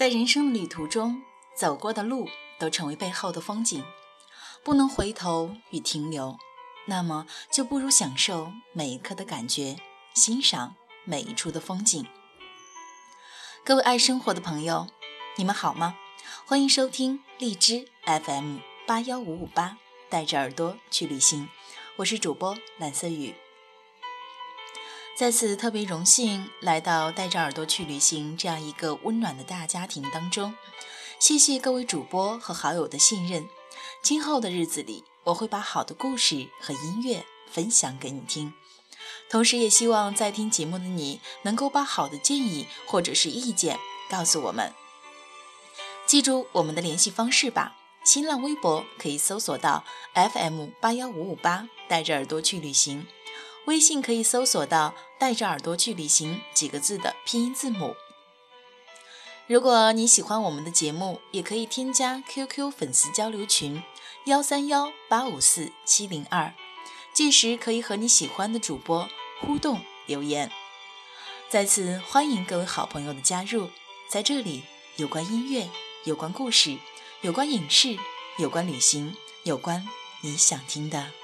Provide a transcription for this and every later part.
在人生的旅途中，走过的路都成为背后的风景，不能回头与停留，那么就不如享受每一刻的感觉，欣赏每一处的风景。各位爱生活的朋友，你们好吗？欢迎收听荔枝 FM 八幺五五八，带着耳朵去旅行，我是主播蓝色雨。在此特别荣幸来到带着耳朵去旅行这样一个温暖的大家庭当中，谢谢各位主播和好友的信任。今后的日子里，我会把好的故事和音乐分享给你听，同时也希望在听节目的你能够把好的建议或者是意见告诉我们。记住我们的联系方式吧，新浪微博可以搜索到 FM 八幺五五八，带着耳朵去旅行。微信可以搜索到“带着耳朵去旅行”几个字的拼音字母。如果你喜欢我们的节目，也可以添加 QQ 粉丝交流群幺三幺八五四七零二，届时可以和你喜欢的主播互动留言。再次欢迎各位好朋友的加入，在这里有关音乐，有关故事，有关影视，有关旅行，有关你想听的。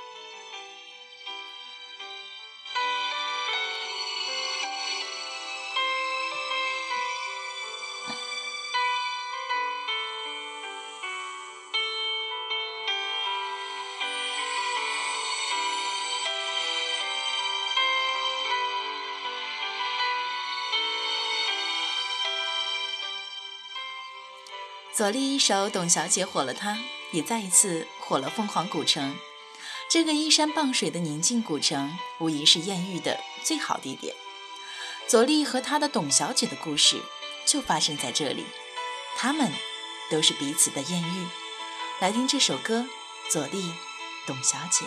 左立一首《董小姐》火了，她也再一次火了凤凰古城。这个依山傍水的宁静古城，无疑是艳遇的最好地点。左立和他的董小姐的故事就发生在这里，他们都是彼此的艳遇。来听这首歌，《左立，董小姐》。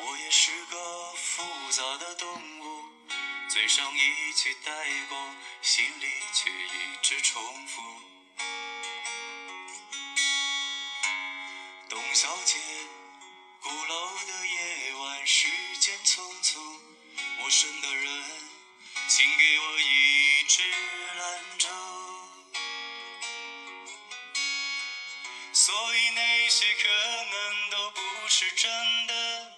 我也是个复杂的动物，嘴上一句带过，心里却一直重复。董小姐，鼓楼的夜晚，时间匆匆，陌生的人，请给我一支兰州。所以那些可能都不是真的。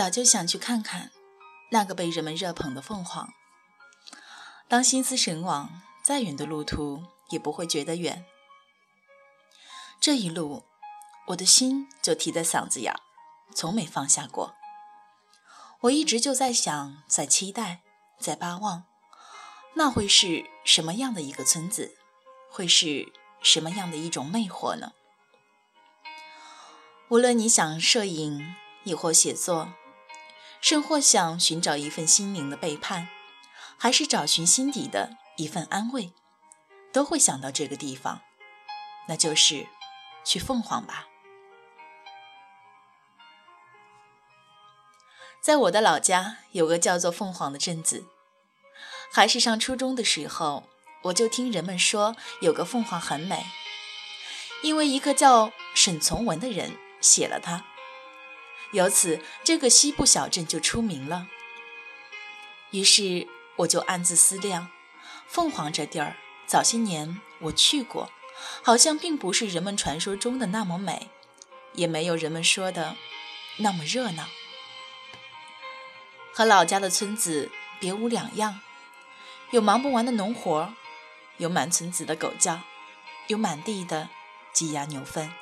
早就想去看看那个被人们热捧的凤凰。当心思神往，再远的路途也不会觉得远。这一路，我的心就提在嗓子眼，从没放下过。我一直就在想，在期待，在巴望，那会是什么样的一个村子，会是什么样的一种魅惑呢？无论你想摄影，亦或写作。甚或想寻找一份心灵的背叛，还是找寻心底的一份安慰，都会想到这个地方，那就是去凤凰吧。在我的老家有个叫做凤凰的镇子，还是上初中的时候，我就听人们说有个凤凰很美，因为一个叫沈从文的人写了它，由此这个西部小镇就出名了。于是我就暗自思量，凤凰这地儿早些年我去过，好像并不是人们传说中的那么美，也没有人们说的那么热闹。和老家的村子别无两样，有忙不完的农活，有满村子的狗叫，有满地的鸡鸭牛粪。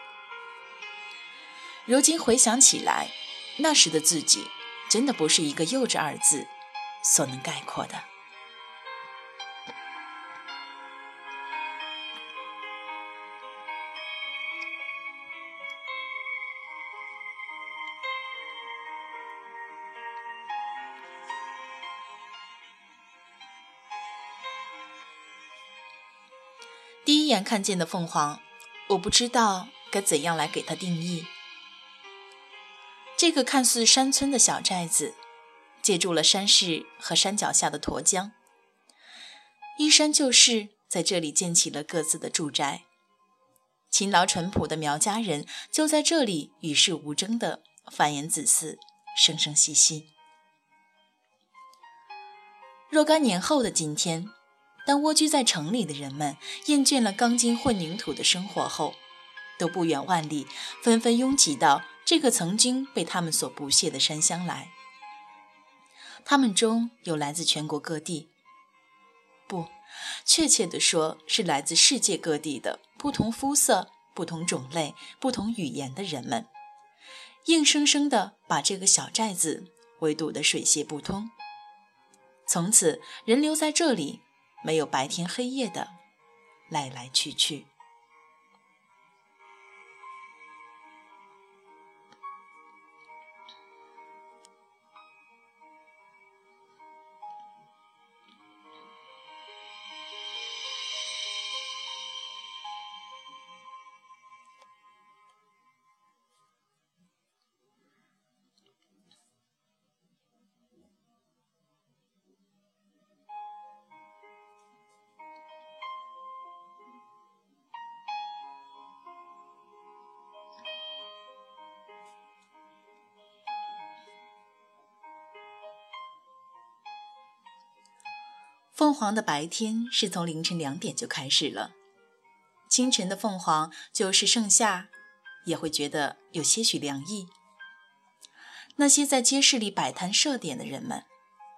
如今回想起来，那时的自己真的不是一个幼稚二字所能概括的。第一眼看见的凤凰，我不知道该怎样来给它定义。这个看似山村的小寨子，借助了山势和山脚下的沱江，依山就势，在这里建起了各自的住宅。勤劳淳朴的苗家人就在这里与世无争地繁衍子嗣，生生息息。若干年后的今天。当蜗居在城里的人们厌倦了钢筋混凝土的生活后，都不远万里，纷纷拥挤到这个曾经被他们所不屑的山乡来。他们中有来自全国各地，不，确切的说是来自世界各地的不同肤色、不同种类、不同语言的人们，硬生生的把这个小寨子围堵得水泄不通。从此，人留在这里。没有白天黑夜的来来去去。凤凰的白天是从凌晨两点就开始了。清晨的凤凰就是盛夏，也会觉得有些许凉意。那些在街市里摆摊设点的人们，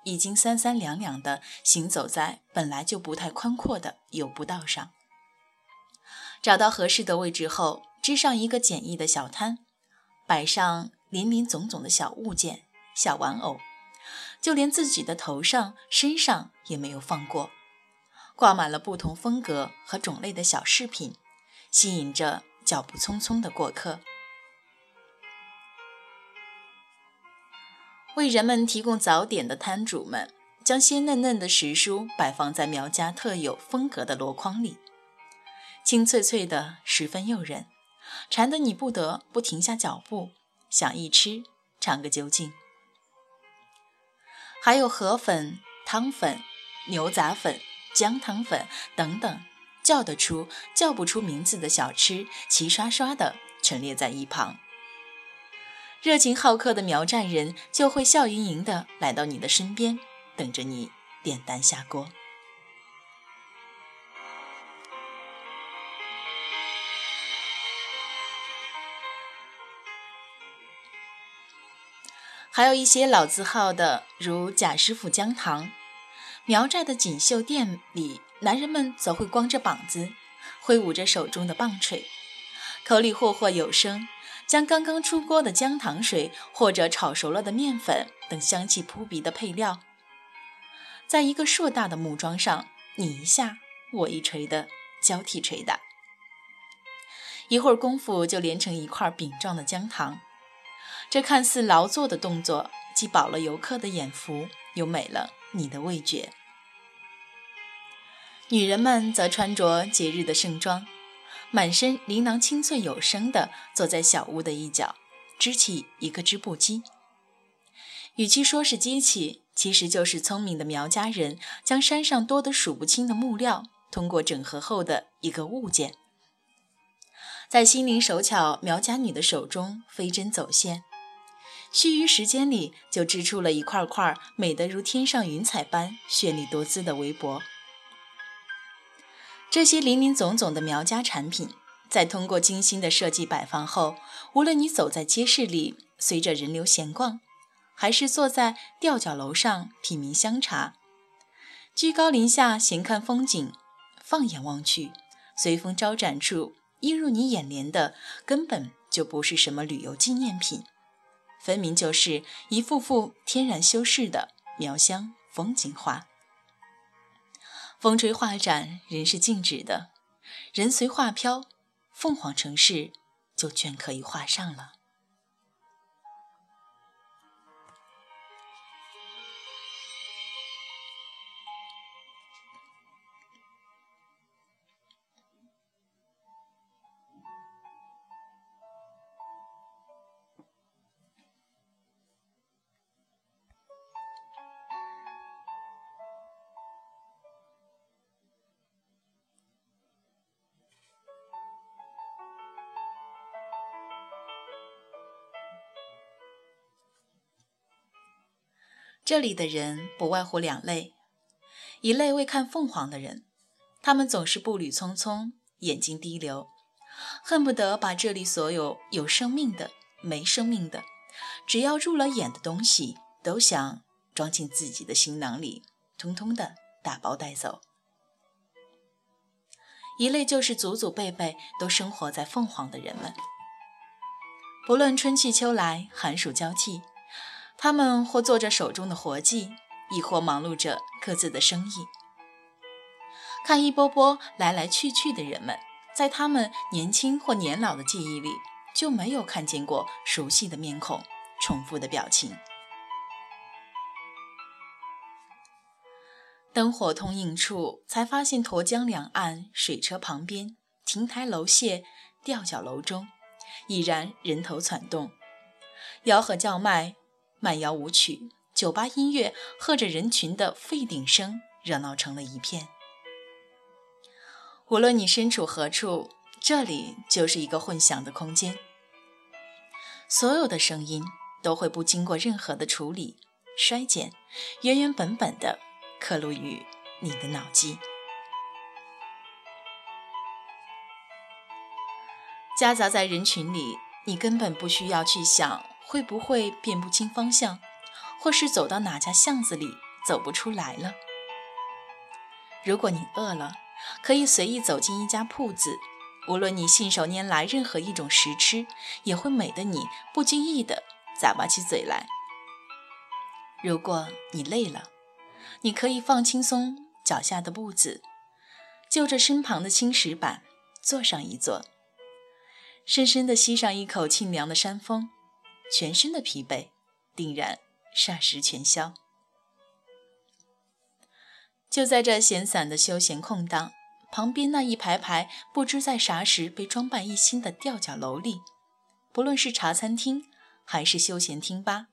已经三三两两地行走在本来就不太宽阔的油布道上。找到合适的位置后，支上一个简易的小摊，摆上林林总总的小物件、小玩偶。就连自己的头上、身上也没有放过，挂满了不同风格和种类的小饰品，吸引着脚步匆匆的过客。为人们提供早点的摊主们，将鲜嫩嫩的时蔬摆放在苗家特有风格的箩筐里，清脆脆的，十分诱人，馋得你不得不停下脚步，想一吃尝个究竟。还有河粉、汤粉、牛杂粉、姜汤粉等等，叫得出叫不出名字的小吃，齐刷刷的陈列在一旁。热情好客的苗寨人就会笑盈盈的来到你的身边，等着你点单下锅。还有一些老字号的，如贾师傅姜糖。苗寨的锦绣店里，男人们则会光着膀子，挥舞着手中的棒槌，口里霍霍有声，将刚刚出锅的姜糖水或者炒熟了的面粉等香气扑鼻的配料，在一个硕大的木桩上，你一下我一锤的交替捶打，一会儿功夫就连成一块饼状的姜糖。这看似劳作的动作，既饱了游客的眼福，又美了你的味觉。女人们则穿着节日的盛装，满身琳琅清脆有声的坐在小屋的一角，支起一个织布机。与其说是机器，其实就是聪明的苗家人将山上多得数不清的木料，通过整合后的一个物件，在心灵手巧苗家女的手中飞针走线，须臾时间里就织出了一块块美得如天上云彩般绚丽多姿的围脖。这些林林总总的苗家产品，在通过精心的设计摆放后，无论你走在街市里，随着人流闲逛。还是坐在吊脚楼上品茗香茶，居高临下闲看风景，放眼望去，随风招展处映入你眼帘的，根本就不是什么旅游纪念品，分明就是一幅幅天然修饰的苗乡风景画。风吹画展，人是静止的，人随画飘，凤凰城市就全可以画上了。这里的人不外乎两类：一类为看凤凰的人，他们总是步履匆匆，眼睛滴流，恨不得把这里所有有生命的、没生命的，只要入了眼的东西，都想装进自己的行囊里，通通的打包带走。一类就是祖祖辈辈都生活在凤凰的人们，不论春去秋来，寒暑交替。他们或做着手中的活计，亦或忙碌着各自的生意。看一波波来来去去的人们，在他们年轻或年老的记忆里，就没有看见过熟悉的面孔、重复的表情。灯火通映处，才发现沱江两岸水车旁边，亭台楼榭、吊脚楼中，已然人头攒动，吆喝叫卖。慢摇舞曲，酒吧音乐和着人群的沸鼎声，热闹成了一片。无论你身处何处，这里就是一个混响的空间。所有的声音都会不经过任何的处理、衰减，原原本本的刻录于你的脑际。夹杂在人群里，你根本不需要去想。会不会辨不清方向，或是走到哪家巷子里走不出来了？如果你饿了，可以随意走进一家铺子，无论你信手拈来任何一种食吃，也会美得你不经意的咂巴起嘴来。如果你累了，你可以放轻松脚下的步子，就着身旁的青石板坐上一坐，深深的吸上一口沁凉的山风。全身的疲惫定然霎时全消。就在这闲散的休闲空档，旁边那一排排不知在啥时被装扮一新的吊脚楼里，不论是茶餐厅还是休闲厅吧，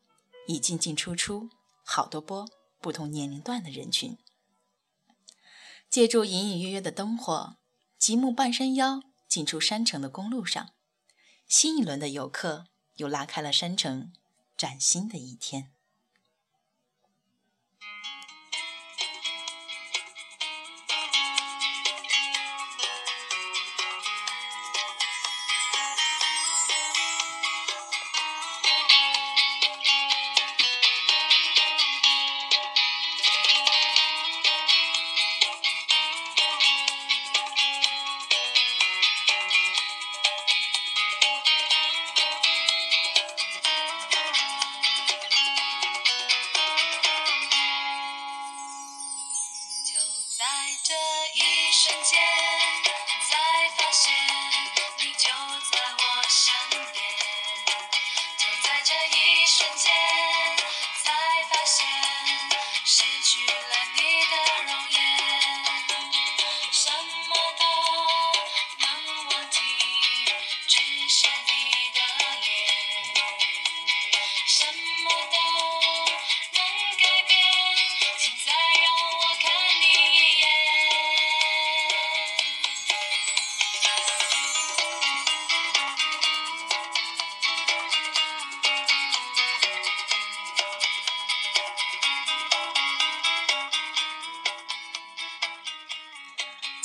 已进进出出好多波不同年龄段的人群。借助隐隐约约的灯火，极目半山腰进出山城的公路上，新一轮的游客。又拉开了山城崭新的一天。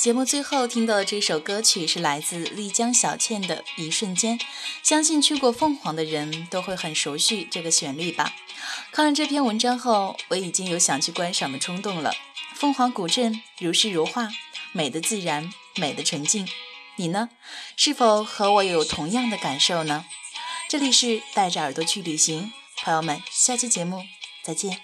节目最后听到的这首歌曲是来自丽江小倩的《一瞬间》，相信去过凤凰的人都会很熟悉这个旋律吧。看了这篇文章后，我已经有想去观赏的冲动了。凤凰古镇如诗如画，美的自然，美的纯净。你呢？是否和我有同样的感受呢？这里是带着耳朵去旅行，朋友们，下期节目再见。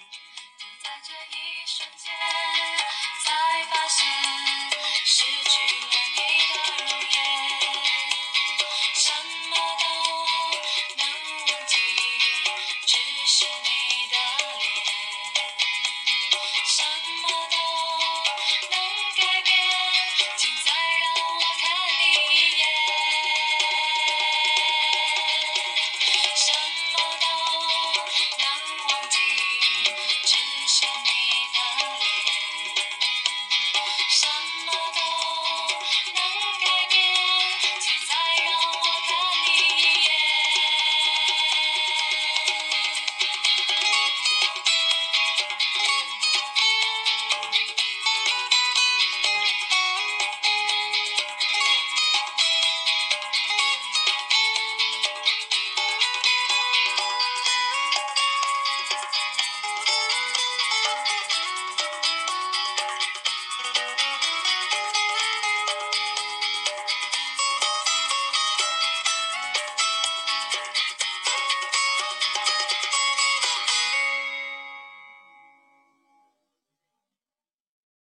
you.